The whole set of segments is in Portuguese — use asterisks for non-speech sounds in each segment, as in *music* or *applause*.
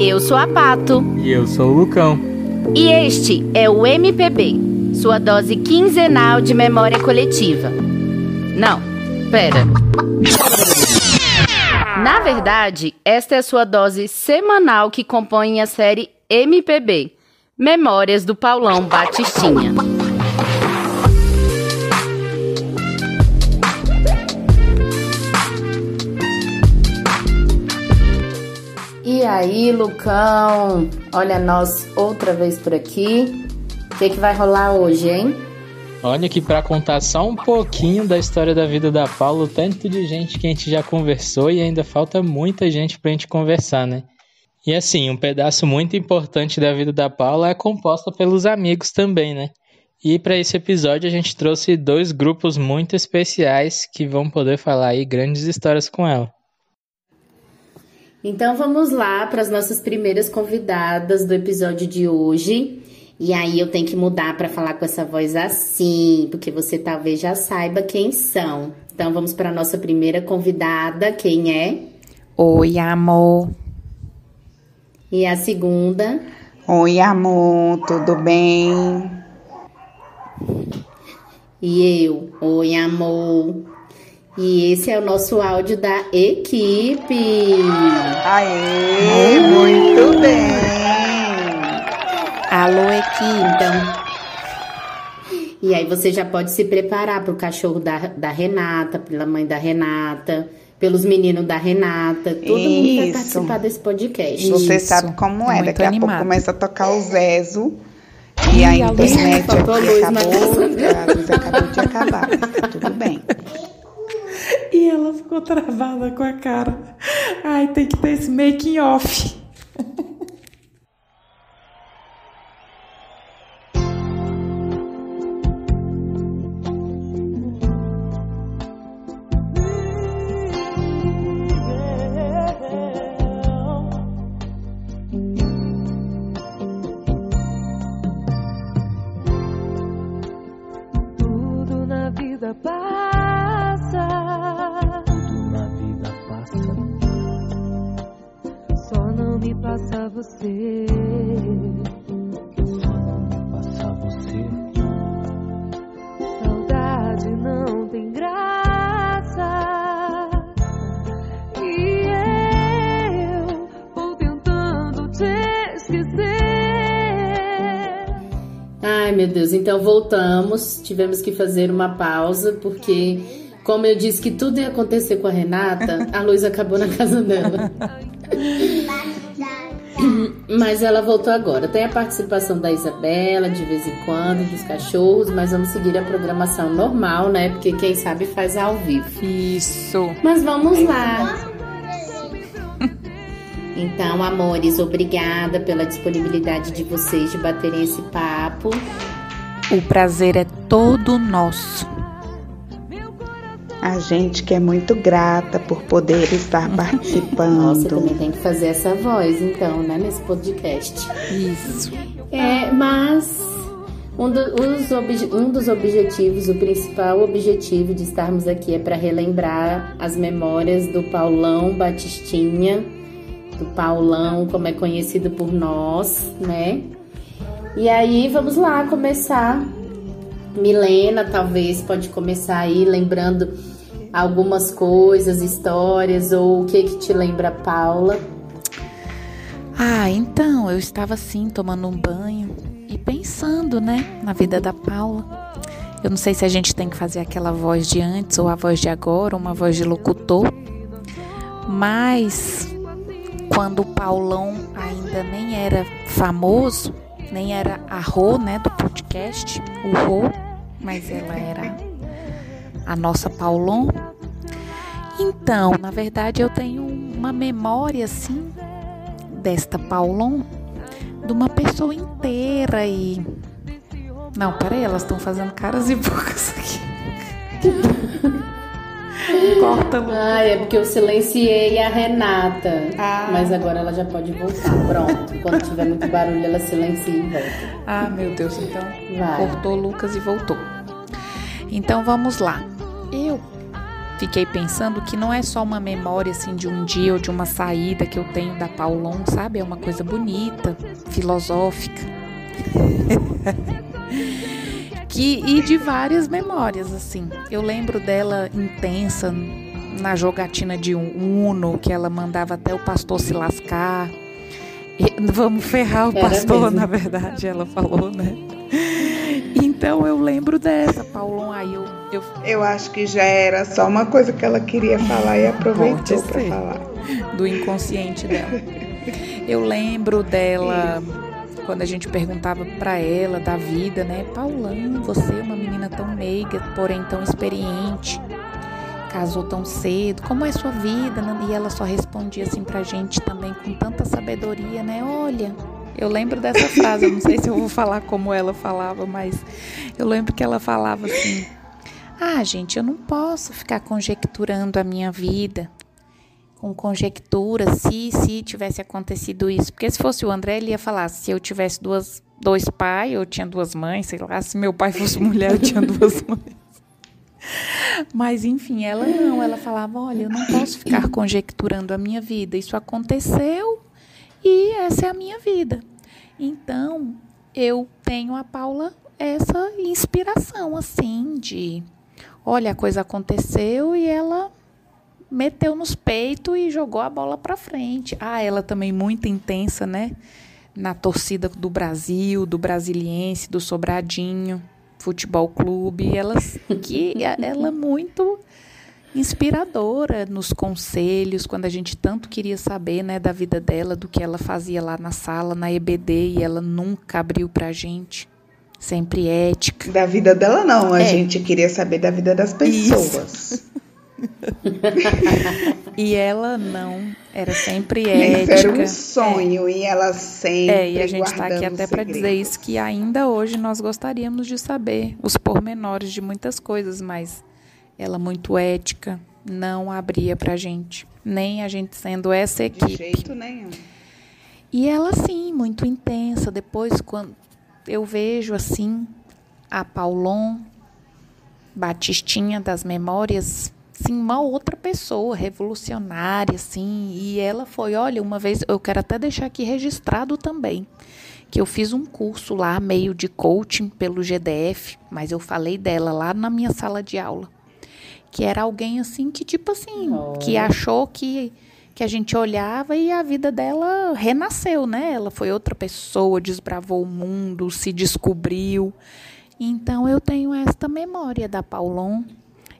Eu sou a Pato. E eu sou o Lucão. E este é o MPB, sua dose quinzenal de memória coletiva. Não, pera. Na verdade, esta é a sua dose semanal que compõe a série MPB Memórias do Paulão Batistinha. Aí, Lucão? Olha nós outra vez por aqui. O que, que vai rolar hoje, hein? Olha que para contar só um pouquinho da história da vida da Paula, o tanto de gente que a gente já conversou e ainda falta muita gente pra gente conversar, né? E assim, um pedaço muito importante da vida da Paula é composta pelos amigos também, né? E para esse episódio a gente trouxe dois grupos muito especiais que vão poder falar aí grandes histórias com ela. Então vamos lá para as nossas primeiras convidadas do episódio de hoje. E aí eu tenho que mudar para falar com essa voz assim, porque você talvez já saiba quem são. Então vamos para nossa primeira convidada, quem é? Oi, amor. E a segunda? Oi, amor, tudo bem? E eu? Oi, amor. E esse é o nosso áudio da equipe. Aê, muito bem. Alô, equipe. Então, e aí você já pode se preparar pro cachorro da, da Renata, pela mãe da Renata, pelos meninos da Renata. Todo mundo vai Isso. participar desse podcast. Você Isso, sabe como é, muito daqui a pouco começa a tocar o Zezo. E a a internet aqui acabou, a luz acabou de acabar. Tudo bem. E ela ficou travada com a cara. Ai, tem que ter esse making off. Ai, meu Deus, então voltamos. Tivemos que fazer uma pausa, porque, como eu disse que tudo ia acontecer com a Renata, a luz acabou na casa dela. Mas ela voltou agora. Tem a participação da Isabela de vez em quando, dos cachorros, mas vamos seguir a programação normal, né? Porque quem sabe faz ao vivo. Isso. Mas vamos lá. Então, amores, obrigada pela disponibilidade de vocês de baterem esse papo. O prazer é todo nosso. A gente que é muito grata por poder estar *laughs* participando. Nossa, também tem que fazer essa voz, então, né, nesse podcast. Isso. É, mas um, do- os obje- um dos objetivos, o principal objetivo de estarmos aqui é para relembrar as memórias do Paulão Batistinha, do Paulão, como é conhecido por nós, né? E aí, vamos lá começar. Milena, talvez, pode começar aí lembrando algumas coisas, histórias, ou o que que te lembra Paula. Ah, então, eu estava assim, tomando um banho e pensando, né, na vida da Paula. Eu não sei se a gente tem que fazer aquela voz de antes ou a voz de agora, uma voz de locutor. Mas quando o Paulão ainda nem era famoso, nem era a Rô, né, do podcast, o Rô, mas ela era a nossa Paulon. Então, na verdade, eu tenho uma memória assim desta Paulon de uma pessoa inteira e não, peraí, elas estão fazendo caras e bocas aqui. *laughs* Corta, Lu. Ah, é porque eu silenciei a Renata. Ah. Mas agora ela já pode voltar. Pronto. Quando tiver muito barulho, ela silencia e volta. Ah, meu Deus, então Vai. cortou Lucas e voltou. Então vamos lá. Eu fiquei pensando que não é só uma memória assim de um dia ou de uma saída que eu tenho da Paulon, sabe? É uma coisa bonita, filosófica. *laughs* que e de várias memórias assim. Eu lembro dela intensa na jogatina de um Uno que ela mandava até o pastor se lascar. E, vamos ferrar o Era pastor, mesmo. na verdade, ela falou, né? Então eu lembro dessa, Paulon. Aí eu, eu Eu acho que já era só uma coisa que ela queria falar e aproveitou para falar. do inconsciente dela. Eu lembro dela quando a gente perguntava pra ela da vida, né? Paulão, você é uma menina tão meiga, porém tão experiente. Casou tão cedo, como é sua vida? E ela só respondia assim pra gente também com tanta sabedoria, né? Olha, eu lembro dessa *laughs* frase, eu não sei se eu vou falar como ela falava, mas eu lembro que ela falava assim: Ah, gente, eu não posso ficar conjecturando a minha vida com conjectura se se tivesse acontecido isso. Porque se fosse o André, ele ia falar: se eu tivesse duas, dois pais, eu tinha duas mães, sei lá, se meu pai fosse mulher, eu tinha duas *laughs* mães. Mas enfim, ela não, ela falava: olha, eu não posso ficar conjecturando a minha vida. Isso aconteceu e essa é a minha vida. Então, eu tenho a Paula essa inspiração assim de olha, a coisa aconteceu e ela meteu nos peitos e jogou a bola para frente. Ah, ela também muito intensa, né? Na torcida do Brasil, do Brasiliense, do Sobradinho, Futebol Clube, ela que ela é muito inspiradora nos conselhos, quando a gente tanto queria saber, né, da vida dela, do que ela fazia lá na sala, na EBD, e ela nunca abriu pra gente. Sempre ética. Da vida dela, não. A É. gente queria saber da vida das pessoas. *laughs* *laughs* E ela não, era sempre Isso ética. era um sonho e ela sempre. É, e a gente está aqui até para dizer isso, que ainda hoje nós gostaríamos de saber os pormenores de muitas coisas, mas ela muito ética, não abria pra gente. Nem a gente sendo essa De equipe. jeito nenhum. E ela, sim, muito intensa. Depois, quando eu vejo, assim, a Paulon, Batistinha das Memórias, sim, uma outra pessoa, revolucionária, assim. E ela foi, olha, uma vez, eu quero até deixar aqui registrado também, que eu fiz um curso lá, meio de coaching pelo GDF, mas eu falei dela lá na minha sala de aula. Que era alguém, assim, que, tipo assim, que Olha. achou que que a gente olhava e a vida dela renasceu, né? Ela foi outra pessoa, desbravou o mundo, se descobriu. Então eu tenho esta memória da Paulon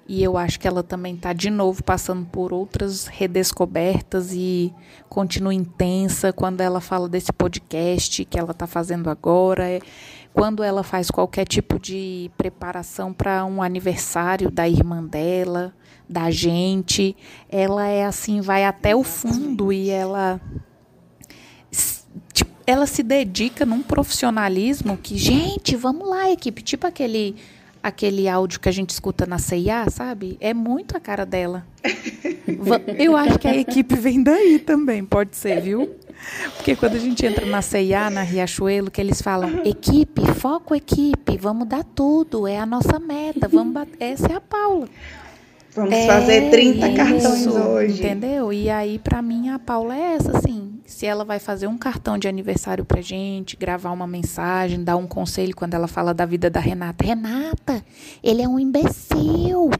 e eu acho que ela também está de novo passando por outras redescobertas e continua intensa quando ela fala desse podcast que ela está fazendo agora. É, Quando ela faz qualquer tipo de preparação para um aniversário da irmã dela, da gente, ela é assim, vai até o fundo e ela tipo, ela se dedica num profissionalismo que, gente, vamos lá, equipe, tipo aquele aquele áudio que a gente escuta na CIA, sabe? É muito a cara dela. *laughs* Eu acho que a equipe vem daí também, pode ser, viu? Porque quando a gente entra na CIA, na Riachuelo, que eles falam, equipe, foco equipe, vamos dar tudo, é a nossa meta, vamos bat- essa é a Paula. Vamos É, fazer 30 cartões isso, hoje. Entendeu? E aí, pra mim, a Paula é essa, assim. Se ela vai fazer um cartão de aniversário pra gente, gravar uma mensagem, dar um conselho quando ela fala da vida da Renata. Renata, ele é um imbecil.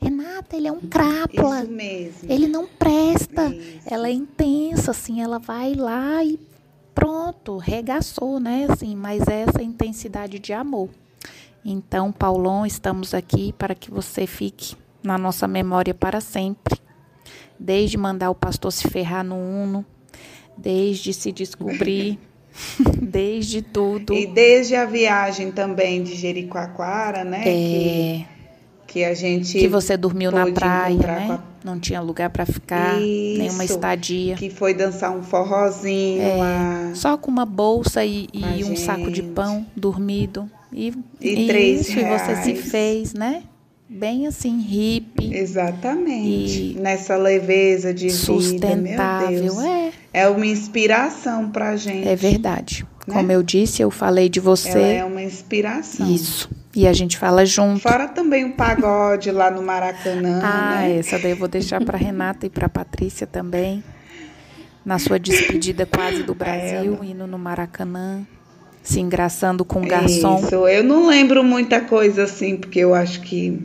Renata, ele é um crápula. Isso mesmo. Ele não presta. Isso. Ela é intensa, assim, ela vai lá e pronto, regaçou, né? Assim, mas é essa intensidade de amor. Então, Paulon, estamos aqui para que você fique na nossa memória para sempre. Desde mandar o pastor se ferrar no Uno, desde se descobrir, *laughs* desde tudo. E desde a viagem também de Jericoacoara, né? Que, É, que a gente. que você dormiu na praia, né? a- Não tinha lugar para ficar, nenhuma Isso, estadia. Que foi dançar um forrozinho lá. Só com uma bolsa e, e um saco de gente. pão dormido. E, E três isso, e você se reais. fez, né? Bem assim, hippie, Exatamente. Nessa leveza de vida, meu sustentável. Deus. É, É uma inspiração pra gente. é verdade. Né? Como eu disse, eu falei de Ela você. é uma inspiração. Isso. E a gente fala junto. Fora também o pagode lá no Maracanã, Ah, né? essa daí eu vou deixar para Renata e para Patrícia também. Na sua despedida quase do Brasil, indo no Maracanã, se engraçando com o garçom. Isso, eu não lembro muita coisa assim, porque eu acho que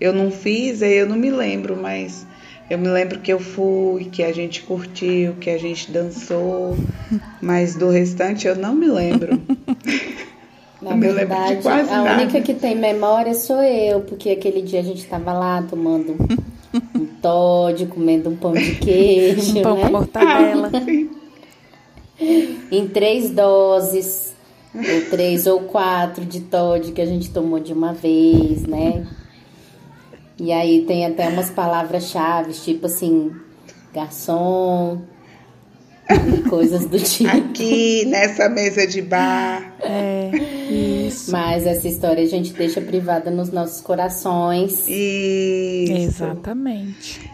eu não fiz, aí eu não me lembro, mas eu me lembro que eu fui, que a gente curtiu, que a gente dançou, *laughs* mas do restante eu não me lembro. *laughs* Na Eu me lembro de verdade, quase a nada. única que tem memória sou eu, porque aquele dia a gente tava lá tomando um *laughs* Todd, comendo um pão de queijo, Um pão com né? mortadela. Em três doses, ou três ou quatro de Todd que a gente tomou de uma vez, né? E aí tem até umas palavras-chave, tipo assim, garçom e *laughs* coisas do tipo. Aqui nessa mesa de bar. É, isso. Mas essa história a gente deixa privada nos nossos corações. Isso. Exatamente.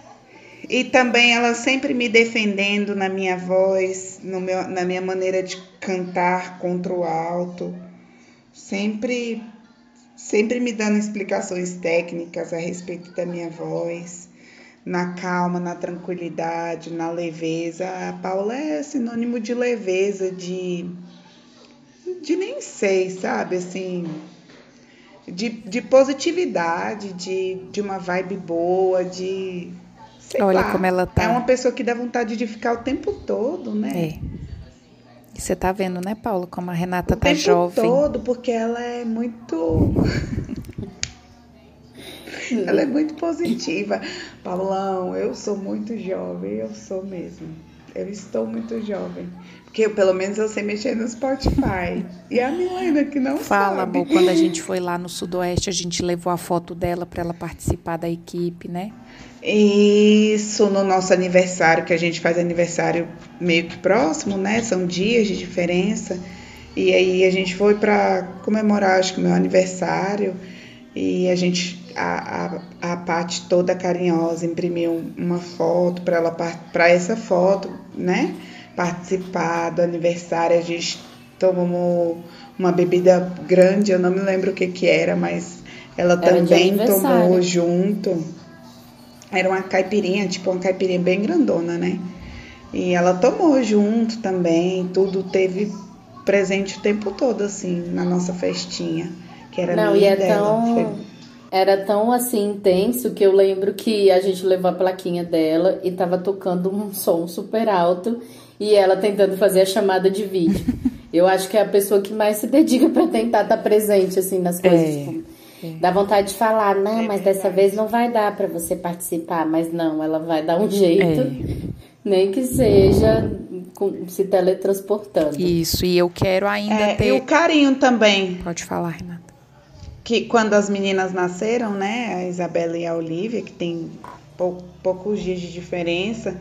E também ela sempre me defendendo na minha voz, no meu, na minha maneira de cantar contra o alto. Sempre, sempre me dando explicações técnicas a respeito da minha voz. Na calma, na tranquilidade, na leveza. A Paula é sinônimo de leveza, de. de nem sei, sabe? Assim. De, de positividade, de, de uma vibe boa, de. sei Olha lá. como ela tá. É uma pessoa que dá vontade de ficar o tempo todo, né? É. E você tá vendo, né, Paula, como a Renata O tá tempo jovem. todo, porque ela é muito. *laughs* ela é muito positiva. Paulão, eu sou muito jovem, eu sou mesmo. Eu estou muito jovem. Porque pelo menos eu sei mexer no Spotify. E a Milena que não Fala, sabe. amor, quando a gente foi lá no Sudoeste, a gente levou a foto dela para ela participar da equipe, né? Isso, no nosso aniversário, que a gente faz aniversário meio que próximo, né? São dias de diferença. E aí a gente foi para comemorar, acho que meu aniversário. E a gente, a, a, a Paty toda carinhosa, imprimiu uma foto para ela, para essa foto, né? Participar do aniversário. A gente tomou uma bebida grande, eu não me lembro o que que era, mas ela Era também tomou junto. Era uma caipirinha, tipo uma caipirinha bem grandona, né? E ela tomou junto também, tudo teve presente o tempo todo, assim, na nossa festinha. Que era Não, minha e é dela. tão. Foi- Era tão assim intenso que eu lembro que a gente levou a plaquinha dela e tava tocando um som super alto e ela tentando fazer a chamada de vídeo. *laughs* Eu acho que é a pessoa que mais se dedica pra tentar estar presente assim nas coisas. É, tipo, Dá vontade de falar, não, mas dessa vez não vai dar pra você participar, mas não, ela vai dar um jeito, É. nem que seja com- se teletransportando. Isso, e eu quero ainda É, ter. E o carinho também, Pode falar, Renata. que quando as meninas nasceram, né, a Isabela e a Olivia, que tem pou- poucos dias de diferença,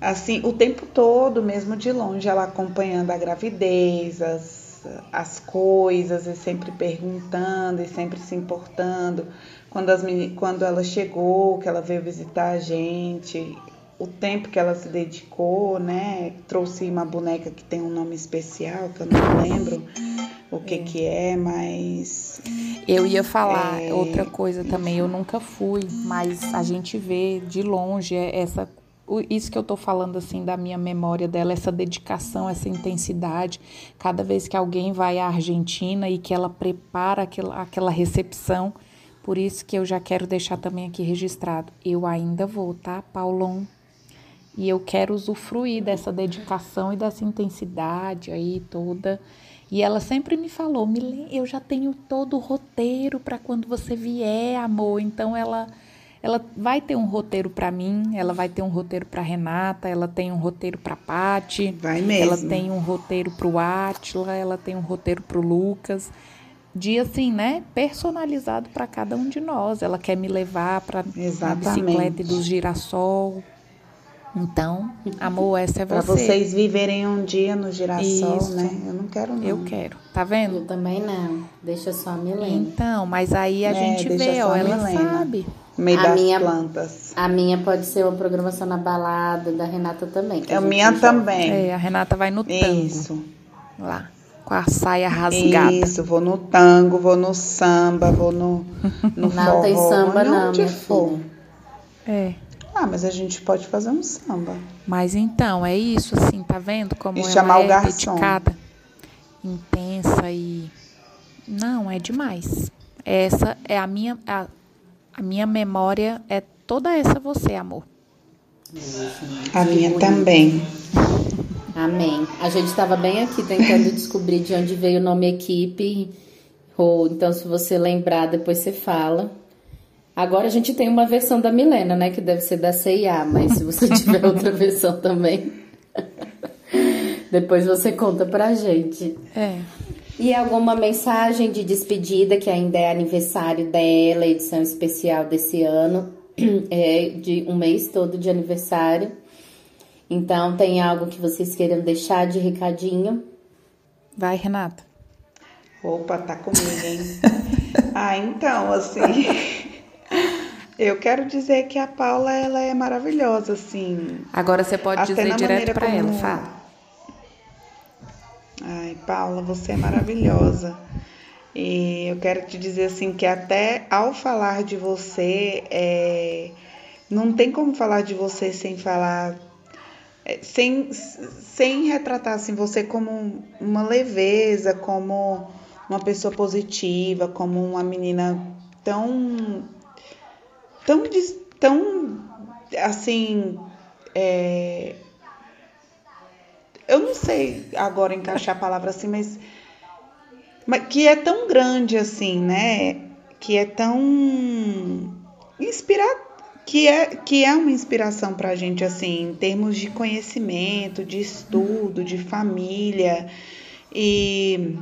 assim, o tempo todo, mesmo de longe, ela acompanhando a gravidez, as, as coisas, e sempre perguntando, e sempre se importando. Quando, as quando ela chegou, que ela veio visitar a gente, o tempo que ela se dedicou, né, trouxe uma boneca que tem um nome especial, que eu não lembro o que que é, mas Eu ia falar É, outra coisa também, eu nunca fui, mas a gente vê de longe é essa isso que eu tô falando assim da minha memória dela, essa dedicação, essa intensidade. Cada vez que alguém vai à Argentina e que ela prepara aquela, aquela recepção, por isso que eu já quero deixar também aqui registrado. Eu ainda vou, tá, Paulão? E eu quero usufruir dessa dedicação e dessa intensidade aí toda. E ela sempre me falou, eu já tenho todo o roteiro para quando você vier, amor. Então ela ela vai ter um roteiro para mim, ela vai ter um roteiro para Renata, ela tem um roteiro para Pati, vai mesmo. ela tem um roteiro pro Átila, ela tem um roteiro pro Lucas. De assim, né, personalizado para cada um de nós. Ela quer me levar para a bicicleta dos girassol. Então, amor, essa é Pra você. vocês viverem um dia no girassol, Isso. né? Eu não quero não. Eu quero. Tá vendo? Eu também não, deixa só a Milene. Então, mas aí a É, gente vê, ó, a ela Milena. sabe. Meio A das minha- plantas. A minha pode ser uma programação na balada da Renata também. que A minha joga. também. É, a Renata vai no tango Isso. lá. com a saia rasgada. Isso, vou no tango, vou no samba, vou no, no *laughs* Não forró, tem samba, não, onde minha for. filha. É. Ah, mas a gente pode fazer um samba. Mas então, é isso, assim, tá vendo como E ela chamar o é garçom. dedicada, intensa e... Não, é demais. Essa é a minha... A, a minha memória é toda essa você, amor. A minha também. Amém. A gente estava bem aqui tentando *laughs* descobrir de onde veio o nome equipe. Ou então, se você lembrar, depois você fala. Agora a gente tem uma versão da Milena, né? Que deve ser da CIA, mas se você *laughs* tiver outra versão também, *laughs* depois você conta pra gente. É. E alguma mensagem de despedida, que ainda é aniversário dela, edição especial desse ano, *clears throat* é de um mês todo de aniversário. Então, tem algo que vocês queiram deixar de recadinho? Vai, Renata. Opa, tá comigo, hein? *laughs* ah, então, assim. Eu quero dizer que a Paula, ela é maravilhosa, assim. Agora você pode dizer direto maneira pra ela, como- fala. Ai, Paula, você é maravilhosa. E eu quero te dizer assim que até ao falar de você, é, não tem como falar de você sem falar, é, sem, sem retratar assim, você como uma leveza, como uma pessoa positiva, como uma menina tão, tão, tão assim, é, eu não sei agora encaixar a palavra assim, mas, mas que é tão grande assim, né? Que é tão inspira que é que é uma inspiração pra gente assim, em termos de conhecimento, de estudo, de família e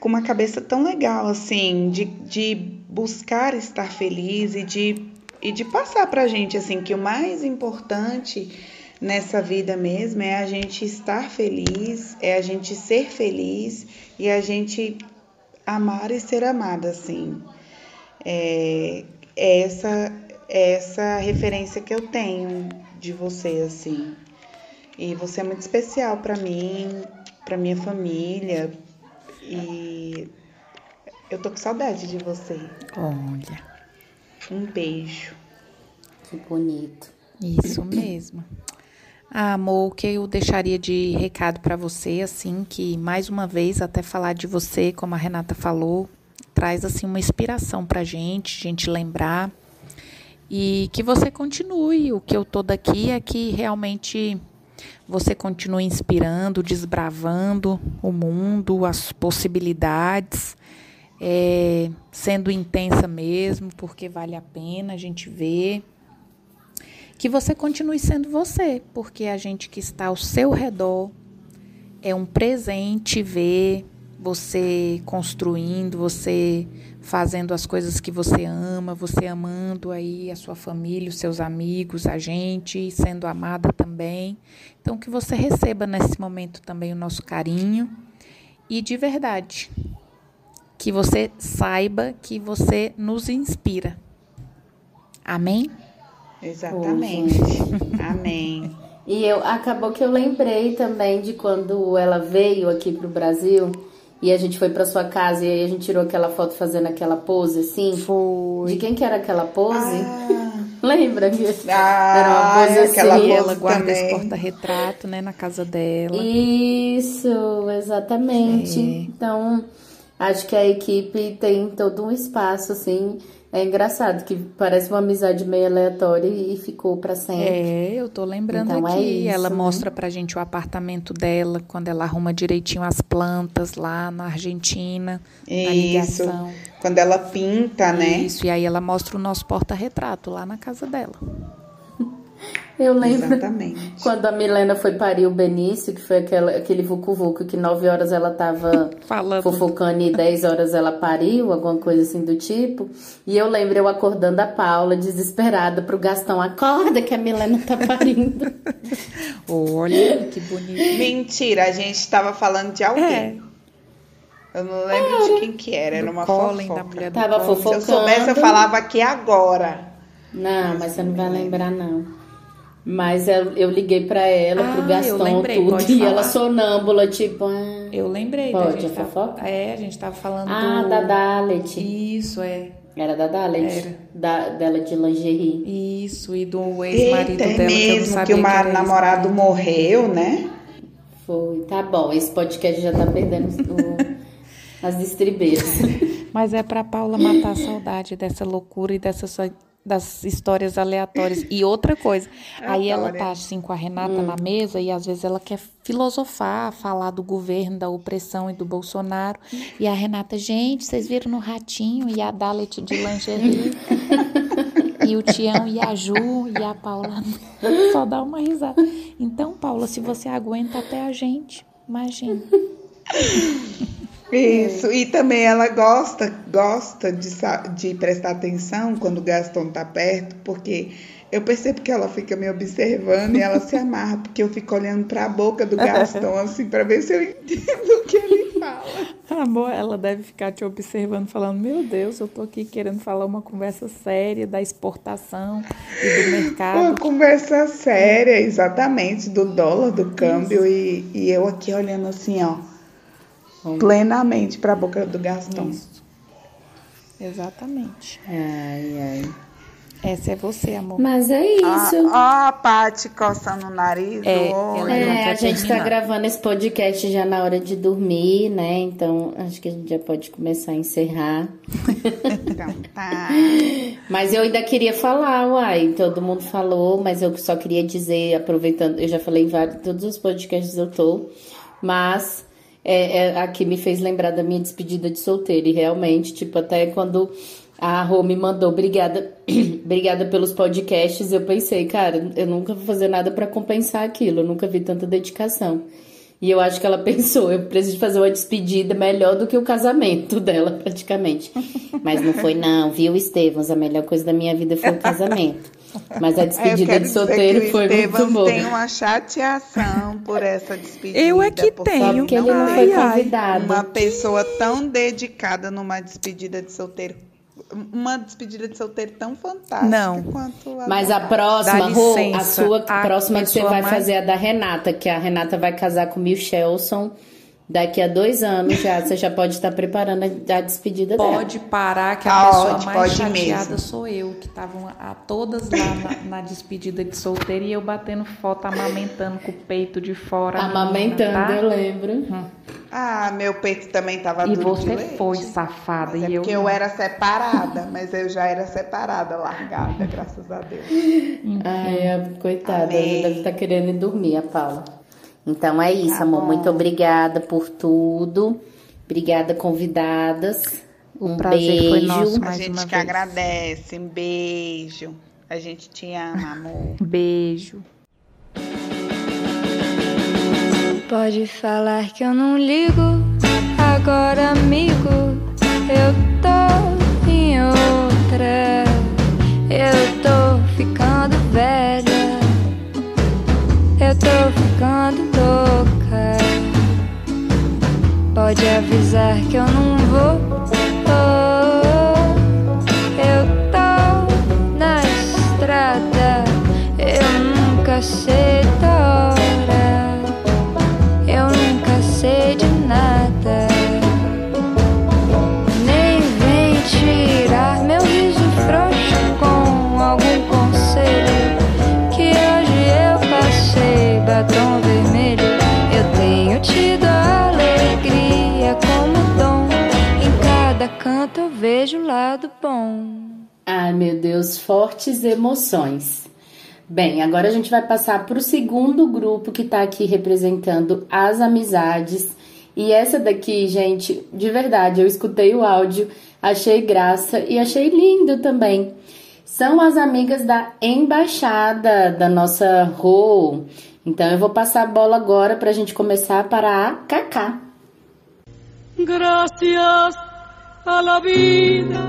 com uma cabeça tão legal assim, de, de buscar estar feliz e de e de passar pra gente assim que o mais importante nessa vida mesmo é a gente estar feliz, é a gente ser feliz e a gente amar e ser amada, assim. É, é essa é essa referência que eu tenho de você, assim. E você é muito especial para mim, para minha família e eu tô com saudade de você. Olha, Um beijo. Que bonito. isso mesmo. Ah, amor, o que eu deixaria de recado pra você, assim, que mais uma vez, até falar de você, como a Renata falou, traz assim uma inspiração pra gente, gente lembrar. E que você continue. O que eu tô daqui é que realmente você continue inspirando, desbravando o mundo, as possibilidades, é, sendo intensa mesmo, porque vale a pena a gente ver. Que você continue sendo você, porque a gente que está ao seu redor é um presente ver você construindo, você fazendo as coisas que você ama, você amando aí a sua família, os seus amigos, a gente, sendo amada também. Então que você receba nesse momento também o nosso carinho e de verdade que você saiba que você nos inspira. Amém? Exatamente. Amém. *laughs* E eu acabou que eu lembrei também de quando ela veio aqui pro Brasil e a gente foi pra sua casa e aí a gente tirou aquela foto fazendo aquela pose assim. Foi. De quem que era aquela pose? Ah, *laughs* Lembra? que Ah, *laughs* era uma pose assim. aquela pose ela guarda também. esse porta-retrato, né, na casa dela. Isso, exatamente. É. Então, acho que a equipe tem todo um espaço, assim. É engraçado que parece uma amizade meio aleatória e ficou pra sempre. É, eu tô lembrando Então é aqui. isso, ela né? mostra pra gente o apartamento dela, quando ela arruma direitinho as plantas lá na Argentina, na Isso. ligação. Quando ela pinta, né? Isso, e aí ela mostra o nosso porta-retrato lá na casa dela. Eu lembro Exatamente. quando a Milena foi parir o Benício, que foi aquela, aquele vucu-vucu que nove horas ela tava *laughs* Falando. fofocando e 10 horas ela pariu, alguma coisa assim do tipo. E eu lembro eu acordando a Paula, desesperada, pro Gastão, acorda que a Milena tá parindo. *laughs* Olha, que bonito. Mentira, a gente estava falando de alguém. É, Eu não lembro de quem que era, era uma Colin, fofoca. da mulher do Tava Colin. Se eu fofocando. soubesse, eu falava aqui agora. Não, mas você não vai lembrar, não. Mas eu, eu liguei pra ela, Ah, pro eu Gaston, lembrei, tudo, e falar. ela sonâmbula, tipo, ah, Eu lembrei Pode, da gente. é tava- fofoca? é, a gente tava falando ah do. da Dalet. Isso, é. Era da Dalet, Era. da, dela de lingerie. Isso, e do ex-marido é dela que eu não mesmo sabia que o que namorado morreu, né? Foi, tá bom, esse podcast já tá perdendo o- as estribeiras. *laughs* Mas é pra Paula matar a saudade dessa loucura e dessas só- das histórias aleatórias. E outra coisa, *laughs* aí ela tá assim com a Renata na mesa e às vezes ela quer filosofar, falar do governo, da opressão e do Bolsonaro. E a Renata, gente, vocês viram no ratinho e a Dalet de lingerie. *laughs* e o Tião e a Ju e a Paula *laughs* só dá uma risada. Então, Paula, se você aguenta até a gente, imagina. Isso, e também ela gosta, gosta de, de prestar atenção quando o Gaston tá perto, porque eu percebo que ela fica me observando e ela se *laughs* amarra, porque eu fico olhando pra boca do Gaston, *laughs* assim, pra ver se eu entendo o que ele fala. Amor, ela deve ficar te observando, falando: Meu Deus, eu tô aqui querendo falar uma conversa séria da exportação e do Uma mercado. conversa séria, exatamente, do dólar, do câmbio, e, e eu aqui olhando assim, ó, plenamente pra boca do Gaston. Isso. Exatamente. Ai, ai. Essa é você, amor. Mas é isso. Ó, ó a Paty coçando o nariz, É, É, a gente tá terminar. gravando esse podcast já na hora de dormir, né? Então acho que a gente já pode começar a encerrar. Então, tá. *laughs* Mas eu ainda queria falar, uai, todo mundo falou, mas eu só queria dizer, aproveitando, eu já falei em vários, todos os podcasts eu tô, mas é, é, aqui me fez lembrar da minha despedida de solteiro, e realmente, tipo, até quando a Rô me mandou, obrigada, *clears throat* obrigada pelos podcasts, eu pensei, cara, eu nunca vou fazer nada pra compensar aquilo, eu nunca vi tanta dedicação. E eu acho que ela *laughs* pensou, eu preciso fazer uma despedida melhor do que o casamento dela, praticamente. Mas não foi, não, viu, Estevãos? A melhor coisa da minha vida foi o casamento. Mas a despedida de solteiro que o foi muito boa. tem uma chateação por essa despedida. Eu é que tenho. Porque ele não foi convidado. Uma pessoa tão dedicada numa despedida de solteiro. Uma despedida de solteiro tão fantástica Não. quanto a Mas a próxima, Rô, a sua a próxima que você vai mais- fazer é a da Renata, que a Renata vai casar com o Michelson daqui a dois anos já. Você já pode estar preparando a a despedida dela. Pode parar, que a Tá pessoa ótimo, mais pode chateada mesmo. sou eu, que estavam a todas lá na, na despedida de solteiro e eu batendo foto, amamentando com o peito de fora. a menina, Amamentando, tá? eu lembro. Ah, meu peito também tava E duro de você leite. foi safada Mas é e eu porque eu era separada, mas eu já era separada, largada, *laughs* graças a Deus. Ai, coitada, ela deve estar querendo ir dormir, a Paula. Então é isso, Tá amor. bom. Muito obrigada por tudo. Obrigada, convidadas. Um prazer foi beijo. nosso. A gente uma que vez. agradece. Um beijo. A gente te ama, amor. *laughs* Beijo. Pode falar que eu não ligo. Agora, amigo, eu tô em outra. Eu tô ficando velha. Eu tô ficando louca. Pode avisar que eu não vou. Oh, eu tô na estrada. Eu nunca sei lado bom. Ai, meu Deus, fortes emoções. Bem, agora a gente vai passar para o segundo grupo que tá aqui representando as amizades. E essa daqui, gente, de verdade, eu escutei o áudio, achei graça e achei lindo também. São as amigas da embaixada da nossa Rô. Então eu vou passar a bola agora para a gente começar para a Cacá. Gracias a la vida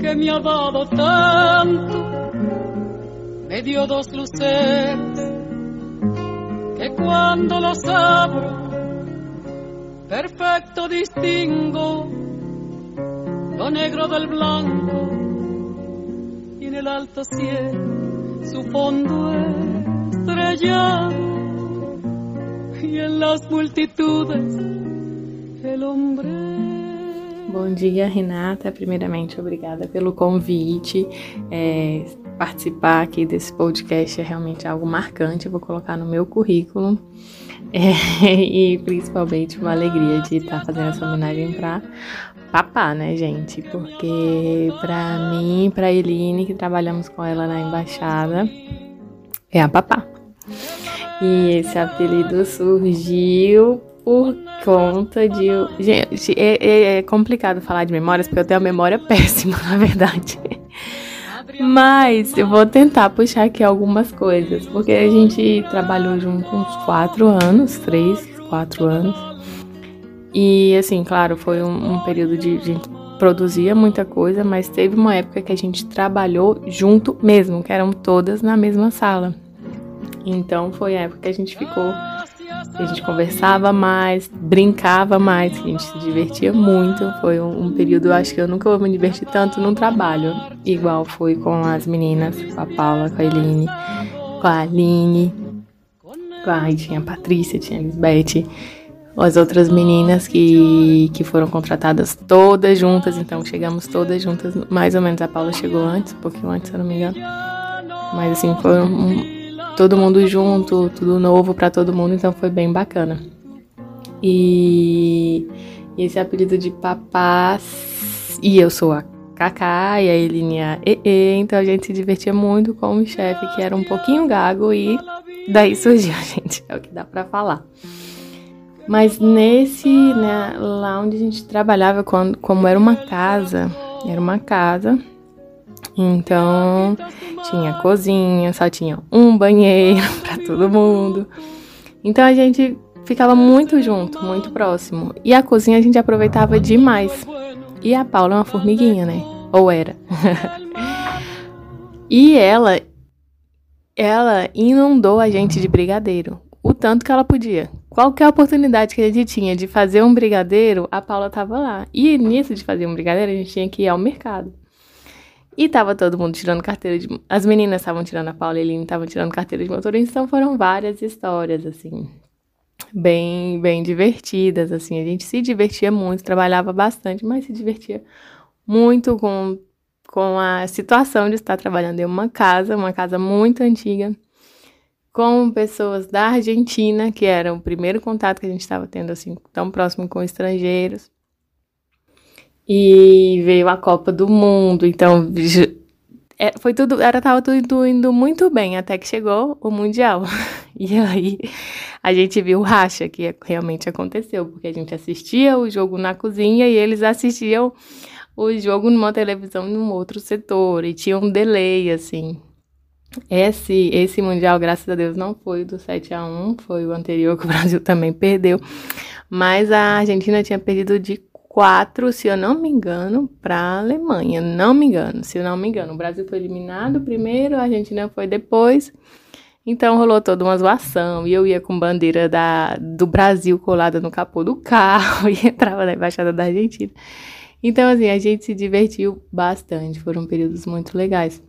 que me ha dado tanto, me dio dos luceros que cuando los abro, perfecto distingo lo negro del blanco y en el alto cielo su fondo estrellado y en las multitudes. Bom dia, Renata. Primeiramente, obrigada pelo convite. É, participar aqui desse podcast é realmente algo marcante. Eu vou colocar no meu currículo. É, *laughs* e principalmente uma alegria de estar fazendo essa homenagem para papá, né, gente? Porque para mim, para Eline, que trabalhamos com ela na embaixada, é a papá. E esse apelido surgiu por conta de. Gente, é, é, é complicado falar de memórias, porque eu tenho a memória *laughs* péssima, na verdade. Mas eu vou tentar puxar aqui algumas coisas, porque a gente trabalhou junto uns quatro anos, três, quatro anos. E assim, claro, foi um, um período de. A gente produzia muita coisa, mas teve uma época que a gente trabalhou junto mesmo, que eram todas na mesma sala. Então foi a época que a gente ficou a gente conversava mais, brincava mais, a gente se divertia muito. Foi um, um, período, acho que eu nunca vou me divertir tanto no trabalho, igual foi com as meninas, com a Paula, com a Eline, com a Aline, com a, tinha a Patrícia, tinha a Lisbeth, as outras meninas que, que foram contratadas todas juntas, então chegamos todas juntas, mais ou menos a Paula chegou antes, um pouquinho antes, se eu não me engano. Mas assim, foi um, todo mundo junto, tudo novo para todo mundo, então foi bem bacana. E esse apelido de papás, e eu sou a Kaká e a Eline a EE, então a gente se divertia muito com o chefe que era um pouquinho gago e daí surgiu, gente, é o que dá para falar. Mas nesse, né, lá onde a gente trabalhava, quando, como era uma casa, era uma casa, então, tinha cozinha, só tinha um banheiro *laughs* para todo mundo. Então a gente ficava muito junto, muito próximo. E a cozinha a gente aproveitava demais. E a Paula é uma formiguinha, né? Ou era. *laughs* e ela ela inundou a gente de brigadeiro, o tanto que ela podia. Qualquer oportunidade que a gente tinha de fazer um brigadeiro, a Paula tava lá. E nisso de fazer um brigadeiro, a gente tinha que ir ao mercado. E tava todo mundo tirando carteira de. As meninas estavam tirando, a Paula e Eline estavam tirando carteira de motorista, então foram várias histórias, assim, bem, bem divertidas, assim. A gente se divertia muito, trabalhava bastante, mas se divertia muito com, com a situação de estar trabalhando em uma casa, uma casa muito antiga, com pessoas da Argentina, que era o primeiro contato que a gente estava tendo, assim, tão próximo com estrangeiros e veio a Copa do Mundo, então é, foi tudo, era tava tudo indo muito bem até que chegou o mundial. *laughs* E aí a gente viu o racha que realmente aconteceu, porque a gente assistia o jogo na cozinha e eles assistiam o jogo numa televisão num outro setor e tinha um delay assim. Esse esse mundial, graças a Deus, não foi do 7 a 1, foi o anterior que o *laughs* Brasil também perdeu, mas a Argentina tinha perdido de quatro, se eu não me engano, para a Alemanha. Não me engano, se eu não me engano. O Brasil foi eliminado primeiro, a Argentina foi depois. Então rolou toda uma zoação. E eu ia com bandeira da, do Brasil colada no capô do carro *laughs* e entrava na embaixada da Argentina. Então, assim, a gente se divertiu bastante. Foram períodos muito legais.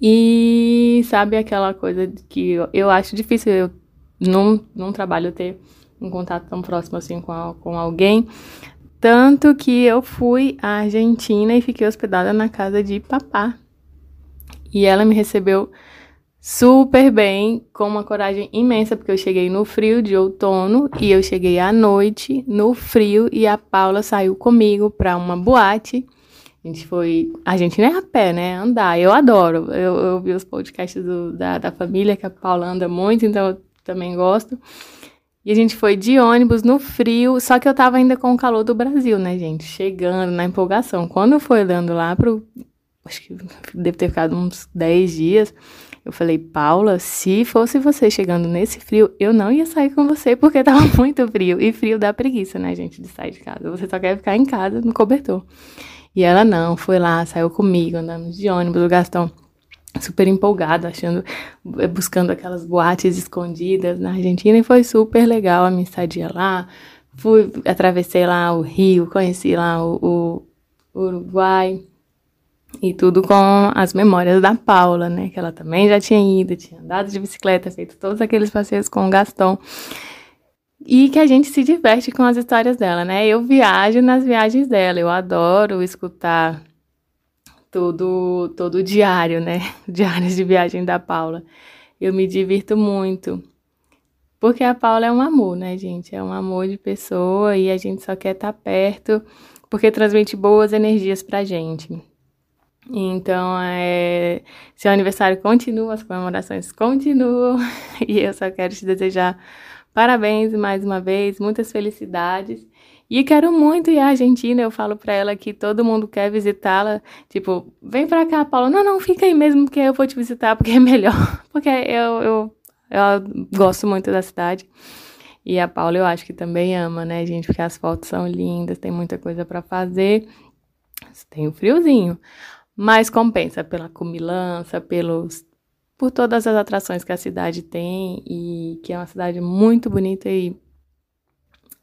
E sabe aquela coisa que eu, eu acho difícil eu num, num trabalho ter um contato tão próximo assim com, a, com alguém, tanto que eu fui à Argentina e fiquei hospedada na casa de papá. E ela me recebeu super bem, com uma coragem imensa, porque eu cheguei no frio de outono e eu cheguei à noite no frio e a Paula saiu comigo para uma boate. A gente foi. A gente nem é a pé, né? Andar. Eu adoro. Eu, eu vi os podcasts do, da, da família, que a Paula anda muito, então eu também gosto. E a gente foi de ônibus no frio, só que eu tava ainda com o calor do Brasil, né, gente? Chegando na empolgação. Quando foi olhando lá pro. Acho que deve ter ficado uns 10 dias. Eu falei, Paula, se fosse você chegando nesse frio, eu não ia sair com você porque tava *laughs* muito frio. E frio dá preguiça, né, gente, de sair de casa. Você só quer ficar em casa no cobertor. E ela não, foi lá, saiu comigo, andando de ônibus, o Gastão super empolgada, achando, eh, buscando aquelas boates escondidas na Argentina e foi super legal a minha estadia lá. Fui, atravessei lá o Rio, conheci lá o, o Uruguai E tudo com as memórias da Paula, né? Que ela também já tinha ido, tinha andado de bicicleta, feito todos aqueles passeios com o Gaston. E que a gente se diverte com as histórias dela, né? Eu viajo nas viagens dela, eu adoro escutar todo, todo o diário, né? *laughs* Diários de viagem da Paula. Eu me divirto muito. Porque a Paula é um amor, né, gente? É um amor de pessoa e a gente só quer estar tá perto porque transmite boas energias pra gente. Então, é, seu aniversário continua, as comemorações continuam *laughs* e eu só quero te desejar parabéns mais uma vez, muitas felicidades. E quero muito ir à Argentina, eu falo pra ela que todo mundo quer visitá-la. Tipo, vem pra cá, Paula. Não, não, fica aí mesmo, porque eu vou te visitar, porque é melhor. *laughs* Porque eu, eu, eu gosto muito da cidade. E a Paula eu acho que também ama, né, gente? Porque as fotos são lindas, tem muita coisa para fazer. Tem o friozinho. Mas compensa pela comilança, pelos por todas as atrações que a cidade tem e que é uma cidade muito bonita e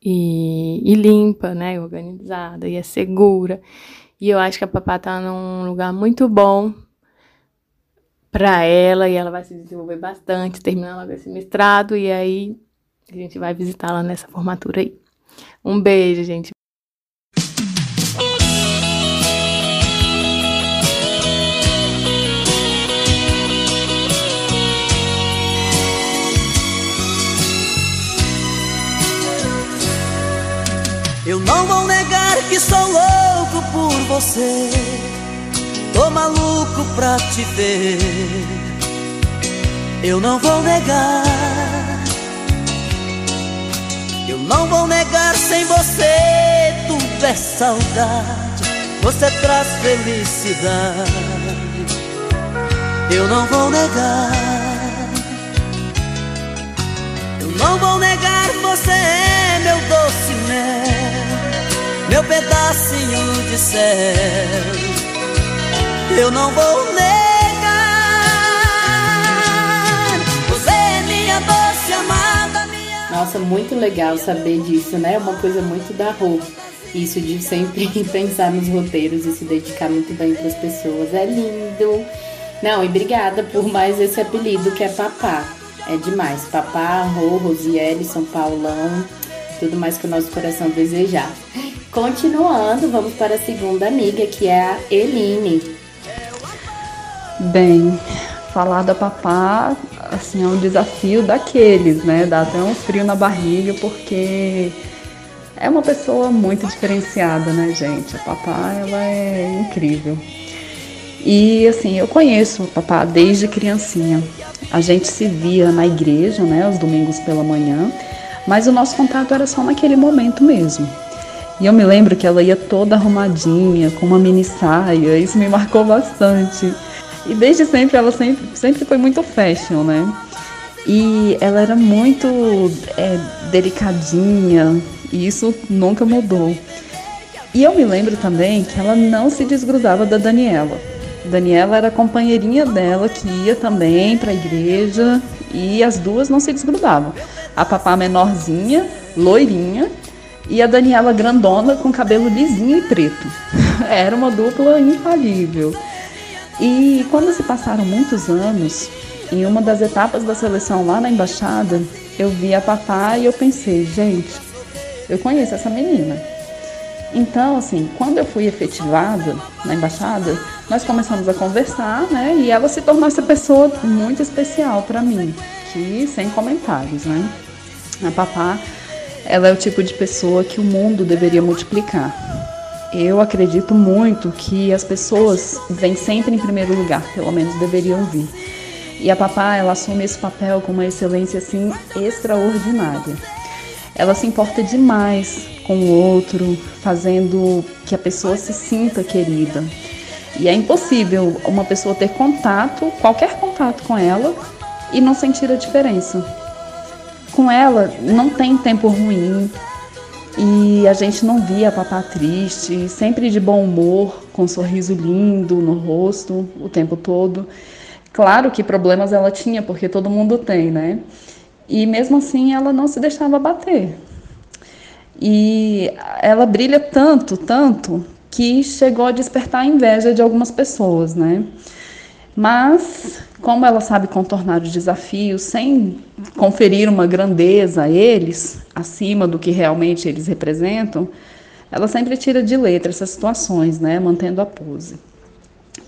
e, e limpa, né, organizada e é segura. E eu acho que a Papá tá num lugar muito bom para ela e ela vai se desenvolver bastante, terminar logo esse mestrado e aí a gente vai visitá-la nessa formatura aí. Um beijo, gente. Eu não vou negar que sou louco por você. Tô maluco pra te ver. Eu não vou negar. Eu não vou negar sem você. Tudo é saudade. Você traz felicidade. Eu não vou negar. Eu não vou negar, você é meu doce mel meu pedacinho de céu. Eu não vou negar, você é minha doce amada, minha. Nossa, muito legal saber disso, né? É uma coisa muito da Rô. Isso de sempre *laughs* pensar nos roteiros e se dedicar muito bem para as pessoas. É lindo. Não, e obrigada por mais esse apelido que é Papá. É demais. Papá, Rô, Rosiele, São Paulão tudo mais que o nosso coração desejar. Continuando, vamos para a segunda amiga, que é a Eline. Bem, falar da papá, assim, é um desafio daqueles, né? Dá até um frio na barriga, porque é uma pessoa muito diferenciada, né, gente? A papá, ela é incrível. E assim, eu conheço o papá desde criancinha. A gente se via na igreja, né, aos domingos pela manhã. Mas o nosso contato era só naquele momento mesmo. E eu me lembro que ela ia toda arrumadinha, com uma mini saia, isso me marcou bastante. E desde sempre ela sempre, sempre foi muito fashion, né? E ela era muito é, delicadinha, e isso nunca mudou. E eu me lembro também que ela não se desgrudava da Daniela. Daniela era companheirinha dela que ia também para a igreja e as duas não se desgrudavam a Papá menorzinha, loirinha, e a Daniela grandona com cabelo lisinho e preto. *laughs* Era uma dupla infalível. E quando se passaram muitos anos, em uma das etapas da seleção lá na embaixada, eu vi a Papá e eu pensei, gente, eu conheço essa menina. Então, assim, quando eu fui efetivada na embaixada, nós começamos a conversar, né? E ela se tornou essa pessoa muito especial para mim, que sem comentários, né? A Papá, ela é o tipo de pessoa que o mundo deveria multiplicar. Eu acredito muito que as pessoas vêm sempre em primeiro lugar, pelo menos deveriam vir. E a Papá, ela assume esse papel com uma excelência assim extraordinária. Ela se importa demais com o outro, fazendo que a pessoa se sinta querida. E é impossível uma pessoa ter contato, qualquer contato com ela, e não sentir a diferença com ela não tem tempo ruim e a gente não via a papá triste, sempre de bom humor, com um sorriso lindo no rosto o tempo todo. Claro que problemas ela tinha, porque todo mundo tem, né? E mesmo assim ela não se deixava bater. E ela brilha tanto, tanto, que chegou a despertar a inveja de algumas pessoas, né? Mas, como ela sabe contornar os desafios sem conferir uma grandeza a eles, acima do que realmente eles representam, ela sempre tira de letra essas situações, né? Mantendo a pose.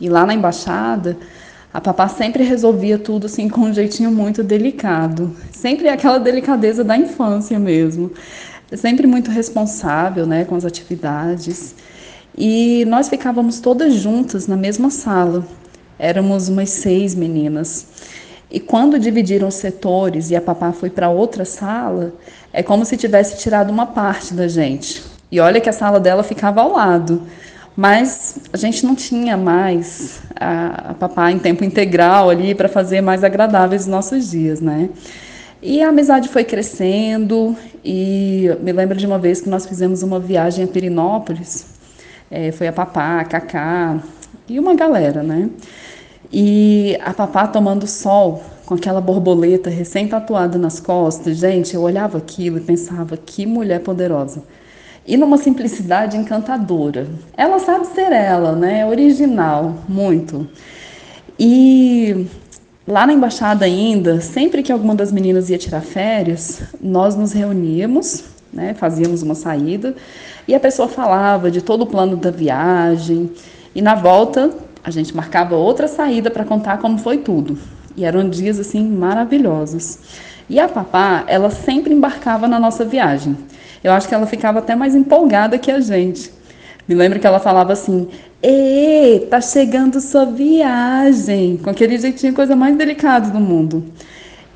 E lá na embaixada, a papá sempre resolvia tudo assim com um jeitinho muito delicado. Sempre aquela delicadeza da infância mesmo. Sempre muito responsável, né, com as atividades. E nós ficávamos todas juntas na mesma sala. Éramos umas seis meninas. E quando dividiram os setores e a papá foi para outra sala, é como se tivesse tirado uma parte da gente. E olha que a sala dela ficava ao lado. Mas a gente não tinha mais a, a papá em tempo integral ali para fazer mais agradáveis os nossos dias, né? E a amizade foi crescendo e me lembro de uma vez que nós fizemos uma viagem a Pirinópolis. É, foi a papá, a Cacá e uma galera, né? E a papá tomando sol com aquela borboleta recém-tatuada nas costas. Gente, eu olhava aquilo e pensava, que mulher poderosa. E numa simplicidade encantadora. Ela sabe ser ela, né? Original, muito. E lá na embaixada ainda, sempre que alguma das meninas ia tirar férias, nós nos reuníamos, né? Fazíamos uma saída e a pessoa falava de todo o plano da viagem. E na volta a gente marcava outra saída para contar como foi tudo. E eram dias assim maravilhosos. E a papá, ela sempre embarcava na nossa viagem. Eu acho que ela ficava até mais empolgada que a gente. Me lembro que ela falava assim: "Ê, tá chegando sua viagem", com aquele jeitinho coisa mais delicada do mundo.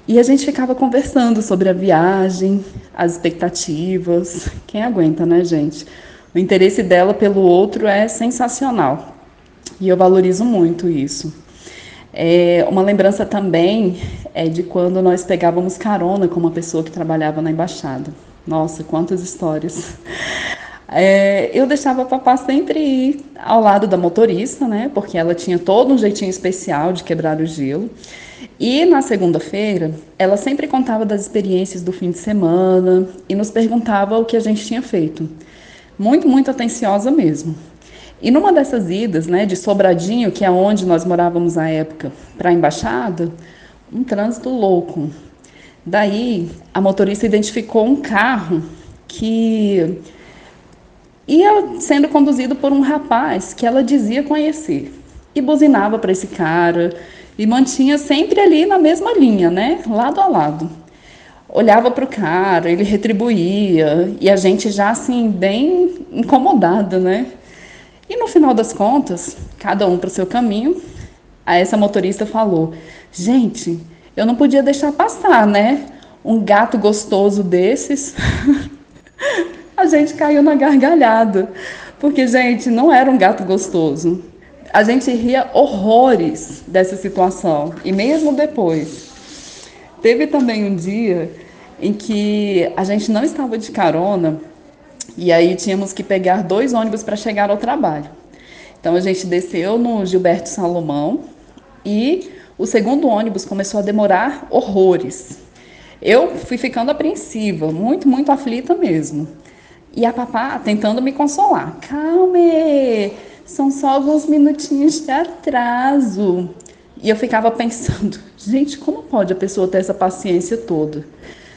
E a gente ficava conversando sobre a viagem, as expectativas. Quem aguenta, né, gente? O interesse dela pelo outro é sensacional. E eu valorizo muito isso. É, uma lembrança também é de quando nós pegávamos carona com uma pessoa que trabalhava na embaixada. Nossa, quantas histórias. É, eu deixava a papá sempre ir ao lado da motorista, né? Porque ela tinha todo um jeitinho especial de quebrar o gelo. E na segunda-feira, ela sempre contava das experiências do fim de semana e nos perguntava o que a gente tinha feito. Muito, muito atenciosa mesmo. E numa dessas idas, né, de Sobradinho, que é onde nós morávamos à época, para a embaixada, um trânsito louco. Daí, a motorista identificou um carro que ia sendo conduzido por um rapaz que ela dizia conhecer. E buzinava para esse cara e mantinha sempre ali na mesma linha, né, lado a lado. Olhava para o cara, ele retribuía, e a gente já assim, bem incomodada, né? E no final das contas, cada um para o seu caminho, a essa motorista falou: Gente, eu não podia deixar passar, né? Um gato gostoso desses. *laughs* a gente caiu na gargalhada. Porque, gente, não era um gato gostoso. A gente ria horrores dessa situação. E mesmo depois. Teve também um dia em que a gente não estava de carona e aí tínhamos que pegar dois ônibus para chegar ao trabalho. Então a gente desceu no Gilberto Salomão e o segundo ônibus começou a demorar horrores. Eu fui ficando apreensiva, muito, muito aflita mesmo. E a papá tentando me consolar. Calme, são só alguns minutinhos de atraso. E eu ficava pensando, *laughs* gente, como pode a pessoa ter essa paciência toda?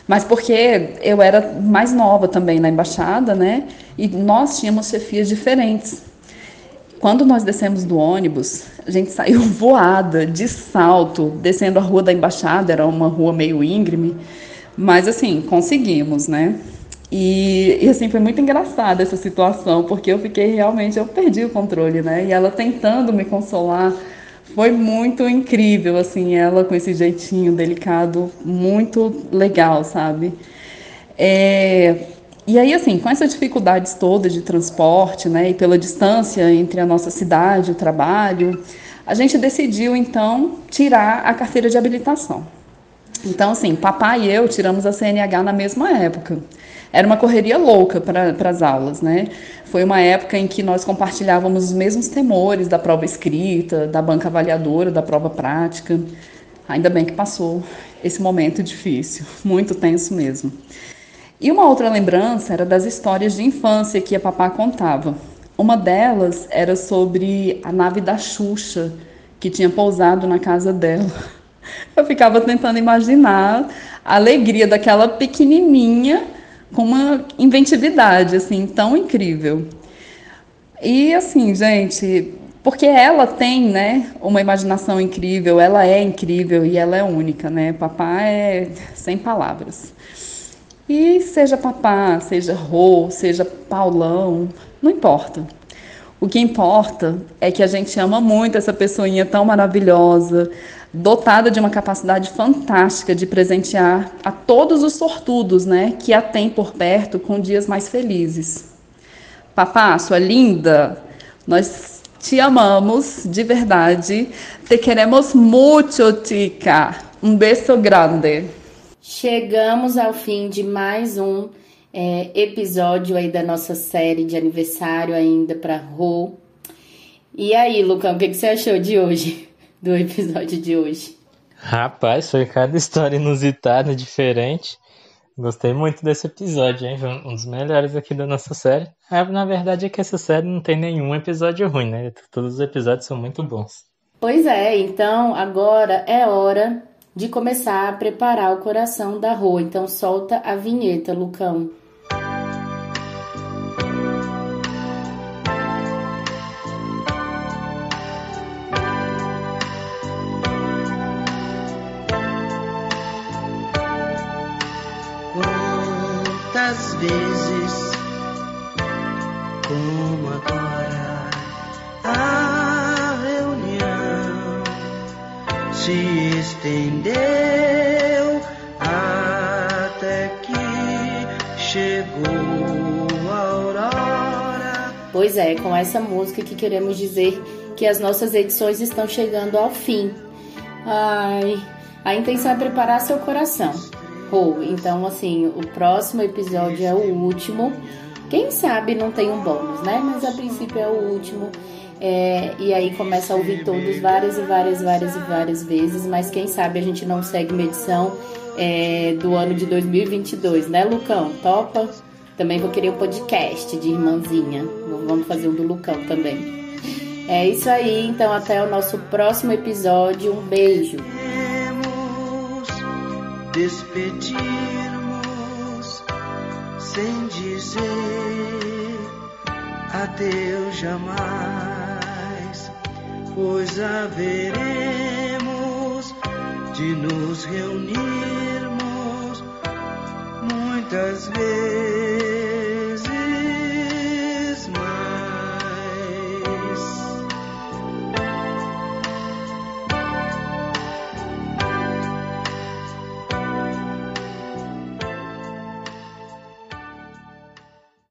Mas porque eu era mais nova também na embaixada, né? E nós tínhamos chefias diferentes. Quando nós descemos do ônibus, a gente saiu *laughs* voada, de salto, descendo a rua da embaixada, era uma rua meio íngreme, mas assim, conseguimos, né? E, e, assim, foi muito engraçada essa situação, porque eu fiquei realmente, eu perdi o controle, né? E ela tentando me consolar, foi muito incrível, assim, ela com esse jeitinho delicado, muito legal, sabe? É, e aí, assim, com essas dificuldades todas de transporte, né, e pela distância entre a nossa cidade e o trabalho, a gente decidiu, então, tirar a carteira de habilitação. Então, assim, papai e eu tiramos a CNH na mesma época. Era uma correria louca para as aulas, né? Foi uma época em que nós compartilhávamos os mesmos temores da prova escrita, da banca avaliadora, da prova prática. Ainda bem que passou esse momento difícil, *laughs* muito tenso mesmo. E uma outra lembrança era das histórias de infância que a papá contava. Uma delas era sobre a nave da Xuxa, que tinha pousado na casa dela. *laughs* Eu ficava tentando imaginar a alegria daquela pequenininha com uma inventividade assim tão incrível. E assim, gente, porque ela tem, né, uma imaginação incrível, ela é incrível e ela é única, né? Papá é sem palavras. E seja papá, seja Rô, seja Paulão, não importa. O que importa é que a gente ama muito essa pessoinha tão maravilhosa, dotada de uma capacidade fantástica de presentear a todos os sortudos, né, que a tem por perto com dias mais felizes. Papá, sua linda, nós te amamos de verdade. Te queremos muito, tica. Um beijo grande. Chegamos ao fim de mais um é, episódio aí da nossa série de aniversário ainda para Rô. E aí, Lucão, o que, que você achou de hoje? *laughs* Do episódio de hoje? Rapaz, foi cada história inusitada, diferente. Gostei muito desse episódio, hein? Um dos melhores aqui da nossa série. É, na verdade é que essa série não tem nenhum episódio ruim, né? Todos os episódios são muito bons. Pois é, então agora é hora de começar a preparar o coração da Rô. Então solta a vinheta, Lucão. Quantas vezes, como agora, a se estendeu até que chegou a aurora. Pois é, com essa música que queremos dizer que as nossas edições estão chegando ao fim. Ai, a intenção é preparar seu coração. Pô, então assim, o próximo episódio é o último. Quem sabe não tem um bônus, né? Mas a princípio é o último. É, e aí começa a ouvir todos várias e várias, várias e várias vezes. Mas quem sabe a gente não segue uma edição é, do ano de 2022, né, Lucão? Topa? Também vou querer um podcast de irmãzinha. Vamos fazer um do Lucão também. É isso aí, então até o nosso próximo episódio. Um beijo. despedirmos sem dizer adeus jamais, pois haveremos de nos reunirmos muitas vezes.